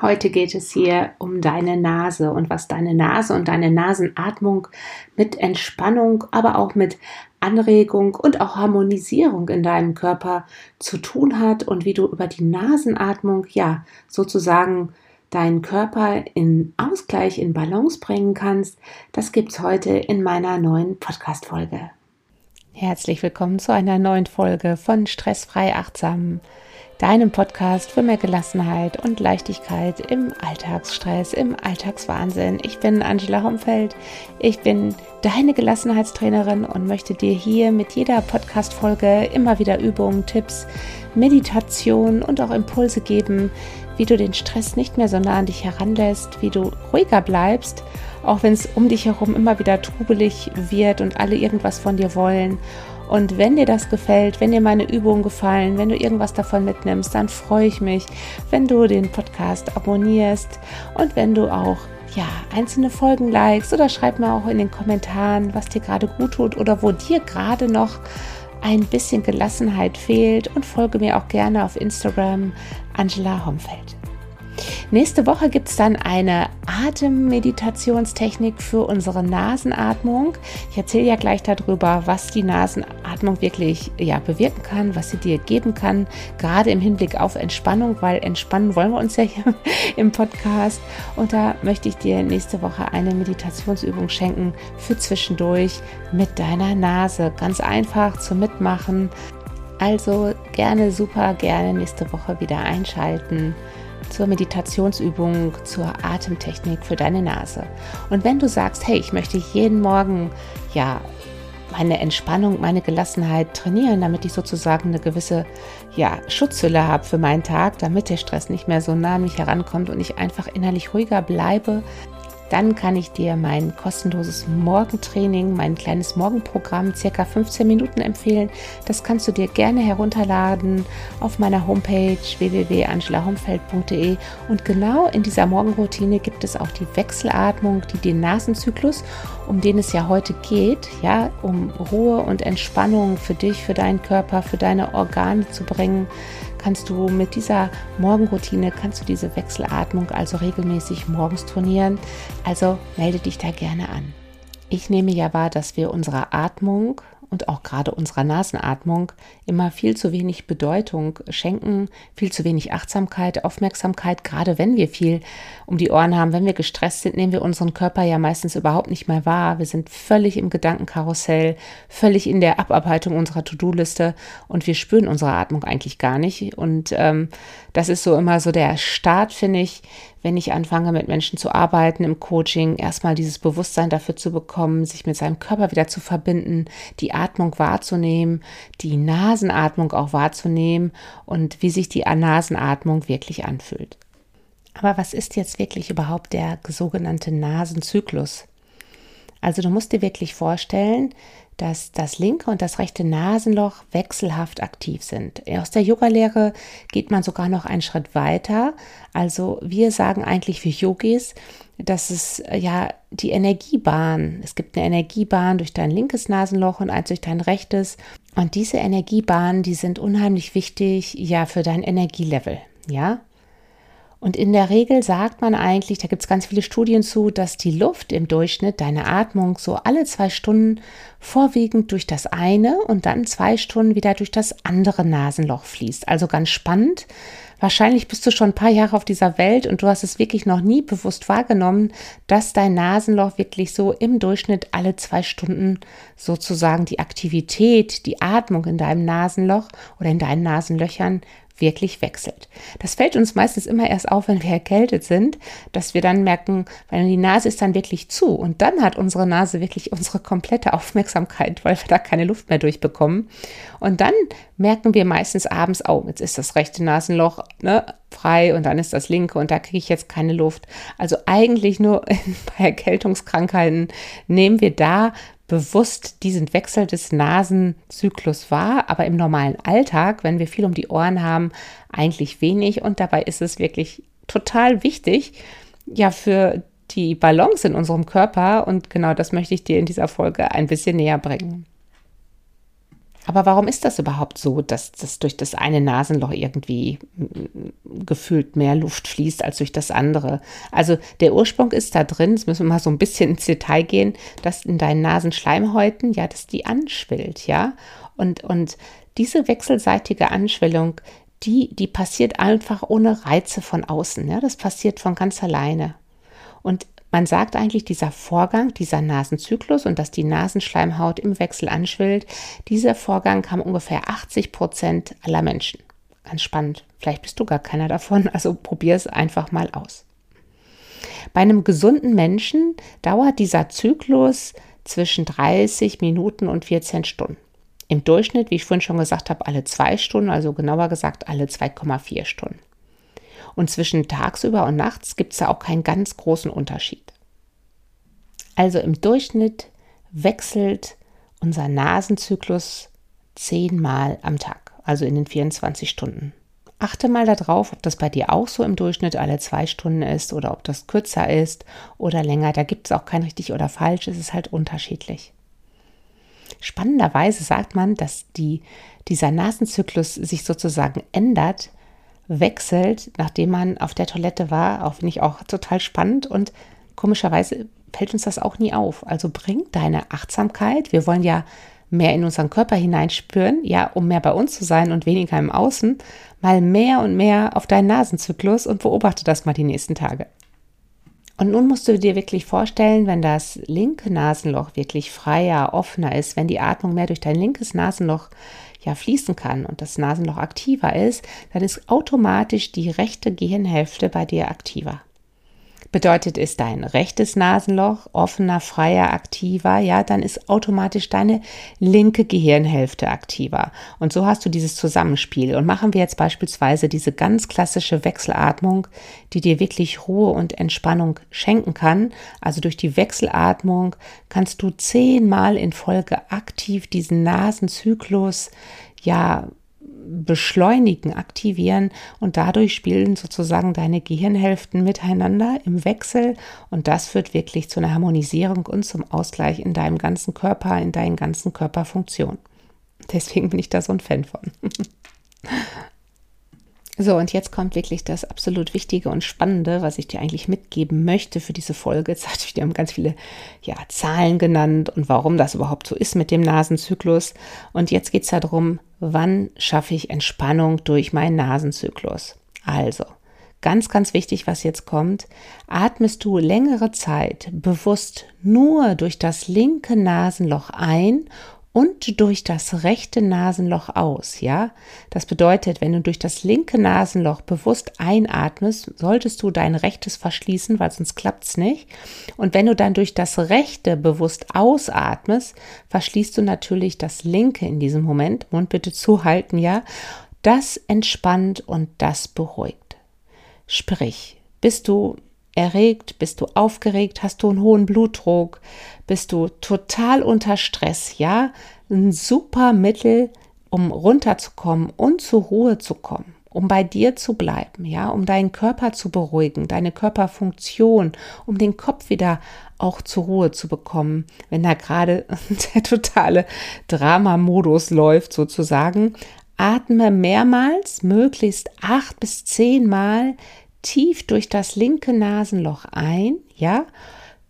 Heute geht es hier um deine Nase und was deine Nase und deine Nasenatmung mit Entspannung, aber auch mit Anregung und auch Harmonisierung in deinem Körper zu tun hat und wie du über die Nasenatmung ja sozusagen deinen Körper in Ausgleich, in Balance bringen kannst. Das gibt's heute in meiner neuen Podcast Folge. Herzlich willkommen zu einer neuen Folge von Stressfrei achtsam deinem Podcast für mehr Gelassenheit und Leichtigkeit im Alltagsstress, im Alltagswahnsinn. Ich bin Angela Homfeld. Ich bin deine Gelassenheitstrainerin und möchte dir hier mit jeder Podcast-Folge immer wieder Übungen, Tipps, Meditation und auch Impulse geben, wie du den Stress nicht mehr so nah an dich heranlässt, wie du ruhiger bleibst, auch wenn es um dich herum immer wieder trubelig wird und alle irgendwas von dir wollen und wenn dir das gefällt, wenn dir meine Übungen gefallen, wenn du irgendwas davon mitnimmst, dann freue ich mich, wenn du den Podcast abonnierst und wenn du auch ja, einzelne Folgen likest oder schreib mir auch in den Kommentaren, was dir gerade gut tut oder wo dir gerade noch ein bisschen Gelassenheit fehlt und folge mir auch gerne auf Instagram Angela Homfeld. Nächste Woche gibt es dann eine Atemmeditationstechnik für unsere Nasenatmung. Ich erzähle ja gleich darüber, was die Nasenatmung wirklich ja, bewirken kann, was sie dir geben kann, gerade im Hinblick auf Entspannung, weil entspannen wollen wir uns ja hier im Podcast. Und da möchte ich dir nächste Woche eine Meditationsübung schenken für zwischendurch mit deiner Nase. Ganz einfach zum Mitmachen. Also gerne, super gerne nächste Woche wieder einschalten zur Meditationsübung, zur Atemtechnik für deine Nase. Und wenn du sagst, hey, ich möchte jeden Morgen ja meine Entspannung, meine Gelassenheit trainieren, damit ich sozusagen eine gewisse ja, Schutzhülle habe für meinen Tag, damit der Stress nicht mehr so nah an mich herankommt und ich einfach innerlich ruhiger bleibe, dann kann ich dir mein kostenloses Morgentraining, mein kleines Morgenprogramm, circa 15 Minuten empfehlen. Das kannst du dir gerne herunterladen auf meiner Homepage www.angelahomfeld.de und genau in dieser Morgenroutine gibt es auch die Wechselatmung, die den Nasenzyklus, um den es ja heute geht, ja, um Ruhe und Entspannung für dich, für deinen Körper, für deine Organe zu bringen kannst du mit dieser Morgenroutine, kannst du diese Wechselatmung also regelmäßig morgens trainieren. Also melde dich da gerne an. Ich nehme ja wahr, dass wir unserer Atmung und auch gerade unserer Nasenatmung immer viel zu wenig Bedeutung schenken, viel zu wenig Achtsamkeit, Aufmerksamkeit, gerade wenn wir viel um die Ohren haben, wenn wir gestresst sind, nehmen wir unseren Körper ja meistens überhaupt nicht mehr wahr. Wir sind völlig im Gedankenkarussell, völlig in der Abarbeitung unserer To-Do-Liste und wir spüren unsere Atmung eigentlich gar nicht. Und ähm, das ist so immer so der Start, finde ich, wenn ich anfange, mit Menschen zu arbeiten im Coaching, erstmal dieses Bewusstsein dafür zu bekommen, sich mit seinem Körper wieder zu verbinden, die Atmung wahrzunehmen, die Nasenatmung auch wahrzunehmen und wie sich die Nasenatmung wirklich anfühlt. Aber was ist jetzt wirklich überhaupt der sogenannte Nasenzyklus? Also du musst dir wirklich vorstellen, dass das linke und das rechte Nasenloch wechselhaft aktiv sind. Aus der Yogalehre geht man sogar noch einen Schritt weiter. Also wir sagen eigentlich für Yogis, dass es äh, ja die Energiebahn, es gibt eine Energiebahn durch dein linkes Nasenloch und eins durch dein rechtes. Und diese Energiebahnen, die sind unheimlich wichtig, ja, für dein Energielevel, ja. Und in der Regel sagt man eigentlich, da gibt es ganz viele Studien zu, dass die Luft im Durchschnitt, deine Atmung, so alle zwei Stunden vorwiegend durch das eine und dann zwei Stunden wieder durch das andere Nasenloch fließt. Also ganz spannend. Wahrscheinlich bist du schon ein paar Jahre auf dieser Welt und du hast es wirklich noch nie bewusst wahrgenommen, dass dein Nasenloch wirklich so im Durchschnitt alle zwei Stunden sozusagen die Aktivität, die Atmung in deinem Nasenloch oder in deinen Nasenlöchern wirklich wechselt. Das fällt uns meistens immer erst auf, wenn wir erkältet sind, dass wir dann merken, weil die Nase ist dann wirklich zu und dann hat unsere Nase wirklich unsere komplette Aufmerksamkeit, weil wir da keine Luft mehr durchbekommen. Und dann merken wir meistens abends, oh, jetzt ist das rechte Nasenloch ne, frei und dann ist das linke und da kriege ich jetzt keine Luft. Also eigentlich nur bei Erkältungskrankheiten nehmen wir da bewusst diesen Wechsel des Nasenzyklus wahr, aber im normalen Alltag, wenn wir viel um die Ohren haben, eigentlich wenig. Und dabei ist es wirklich total wichtig, ja, für die Balance in unserem Körper. Und genau das möchte ich dir in dieser Folge ein bisschen näher bringen. Aber warum ist das überhaupt so, dass das durch das eine Nasenloch irgendwie gefühlt mehr Luft fließt als durch das andere? Also der Ursprung ist da drin, jetzt müssen wir mal so ein bisschen ins Detail gehen, dass in deinen Nasenschleimhäuten, ja, dass die anschwillt, ja. Und, und diese wechselseitige Anschwellung, die, die passiert einfach ohne Reize von außen. Ja? Das passiert von ganz alleine. Und man sagt eigentlich, dieser Vorgang, dieser Nasenzyklus und dass die Nasenschleimhaut im Wechsel anschwillt, dieser Vorgang haben ungefähr 80 Prozent aller Menschen. Ganz spannend. Vielleicht bist du gar keiner davon, also probier es einfach mal aus. Bei einem gesunden Menschen dauert dieser Zyklus zwischen 30 Minuten und 14 Stunden. Im Durchschnitt, wie ich vorhin schon gesagt habe, alle zwei Stunden, also genauer gesagt alle 2,4 Stunden. Und zwischen tagsüber und nachts gibt es da auch keinen ganz großen Unterschied. Also im Durchschnitt wechselt unser Nasenzyklus zehnmal am Tag, also in den 24 Stunden. Achte mal darauf, ob das bei dir auch so im Durchschnitt alle zwei Stunden ist oder ob das kürzer ist oder länger. Da gibt es auch kein richtig oder falsch, es ist halt unterschiedlich. Spannenderweise sagt man, dass die, dieser Nasenzyklus sich sozusagen ändert, wechselt, nachdem man auf der Toilette war. Auch finde ich auch total spannend und komischerweise fällt uns das auch nie auf. Also bring deine Achtsamkeit. Wir wollen ja mehr in unseren Körper hineinspüren, ja, um mehr bei uns zu sein und weniger im Außen, mal mehr und mehr auf deinen Nasenzyklus und beobachte das mal die nächsten Tage. Und nun musst du dir wirklich vorstellen, wenn das linke Nasenloch wirklich freier, offener ist, wenn die Atmung mehr durch dein linkes Nasenloch ja fließen kann und das Nasenloch aktiver ist, dann ist automatisch die rechte Gehirnhälfte bei dir aktiver. Bedeutet, ist dein rechtes Nasenloch offener, freier, aktiver, ja, dann ist automatisch deine linke Gehirnhälfte aktiver. Und so hast du dieses Zusammenspiel. Und machen wir jetzt beispielsweise diese ganz klassische Wechselatmung, die dir wirklich Ruhe und Entspannung schenken kann. Also durch die Wechselatmung kannst du zehnmal in Folge aktiv diesen Nasenzyklus ja beschleunigen, aktivieren und dadurch spielen sozusagen deine Gehirnhälften miteinander im Wechsel und das führt wirklich zu einer Harmonisierung und zum Ausgleich in deinem ganzen Körper, in deinen ganzen Körperfunktionen. Deswegen bin ich da so ein Fan von. So, und jetzt kommt wirklich das absolut Wichtige und Spannende, was ich dir eigentlich mitgeben möchte für diese Folge. Jetzt hatte ich dir ganz viele ja, Zahlen genannt und warum das überhaupt so ist mit dem Nasenzyklus. Und jetzt geht es darum, wann schaffe ich Entspannung durch meinen Nasenzyklus. Also, ganz, ganz wichtig, was jetzt kommt, atmest du längere Zeit bewusst nur durch das linke Nasenloch ein und durch das rechte Nasenloch aus, ja? Das bedeutet, wenn du durch das linke Nasenloch bewusst einatmest, solltest du dein rechtes verschließen, weil sonst klappt's nicht. Und wenn du dann durch das rechte bewusst ausatmest, verschließt du natürlich das linke in diesem Moment. Mund bitte zuhalten, ja? Das entspannt und das beruhigt. Sprich, bist du erregt, bist du aufgeregt, hast du einen hohen Blutdruck, bist du total unter Stress, ja, ein super Mittel, um runterzukommen und zur Ruhe zu kommen, um bei dir zu bleiben, ja, um deinen Körper zu beruhigen, deine Körperfunktion, um den Kopf wieder auch zur Ruhe zu bekommen, wenn da gerade der totale Dramamodus läuft sozusagen. Atme mehrmals, möglichst acht bis zehn Mal tief durch das linke Nasenloch ein, ja,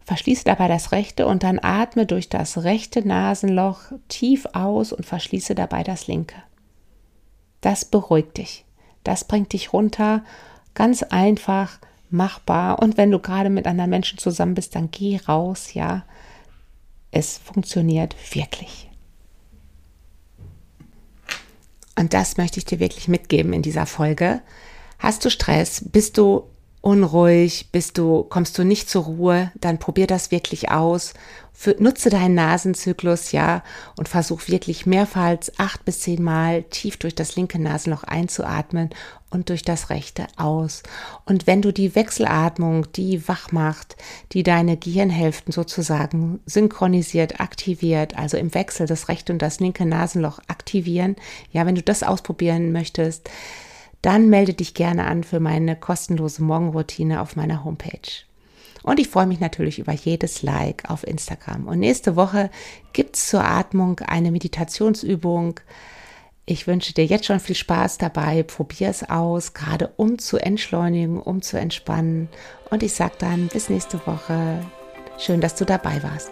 verschließe dabei das rechte und dann atme durch das rechte Nasenloch tief aus und verschließe dabei das linke. Das beruhigt dich. Das bringt dich runter. Ganz einfach machbar. Und wenn du gerade mit anderen Menschen zusammen bist, dann geh raus, ja. Es funktioniert wirklich. Und das möchte ich dir wirklich mitgeben in dieser Folge. Hast du Stress? Bist du unruhig? Bist du, kommst du nicht zur Ruhe? Dann probier das wirklich aus. Für, nutze deinen Nasenzyklus, ja, und versuch wirklich mehrfach acht bis zehn Mal tief durch das linke Nasenloch einzuatmen und durch das rechte aus. Und wenn du die Wechselatmung, die wach macht, die deine Gehirnhälften sozusagen synchronisiert, aktiviert, also im Wechsel das rechte und das linke Nasenloch aktivieren, ja, wenn du das ausprobieren möchtest, dann melde dich gerne an für meine kostenlose Morgenroutine auf meiner Homepage. Und ich freue mich natürlich über jedes Like auf Instagram. Und nächste Woche gibt es zur Atmung eine Meditationsübung. Ich wünsche dir jetzt schon viel Spaß dabei. Probier es aus, gerade um zu entschleunigen, um zu entspannen. Und ich sage dann bis nächste Woche. Schön, dass du dabei warst.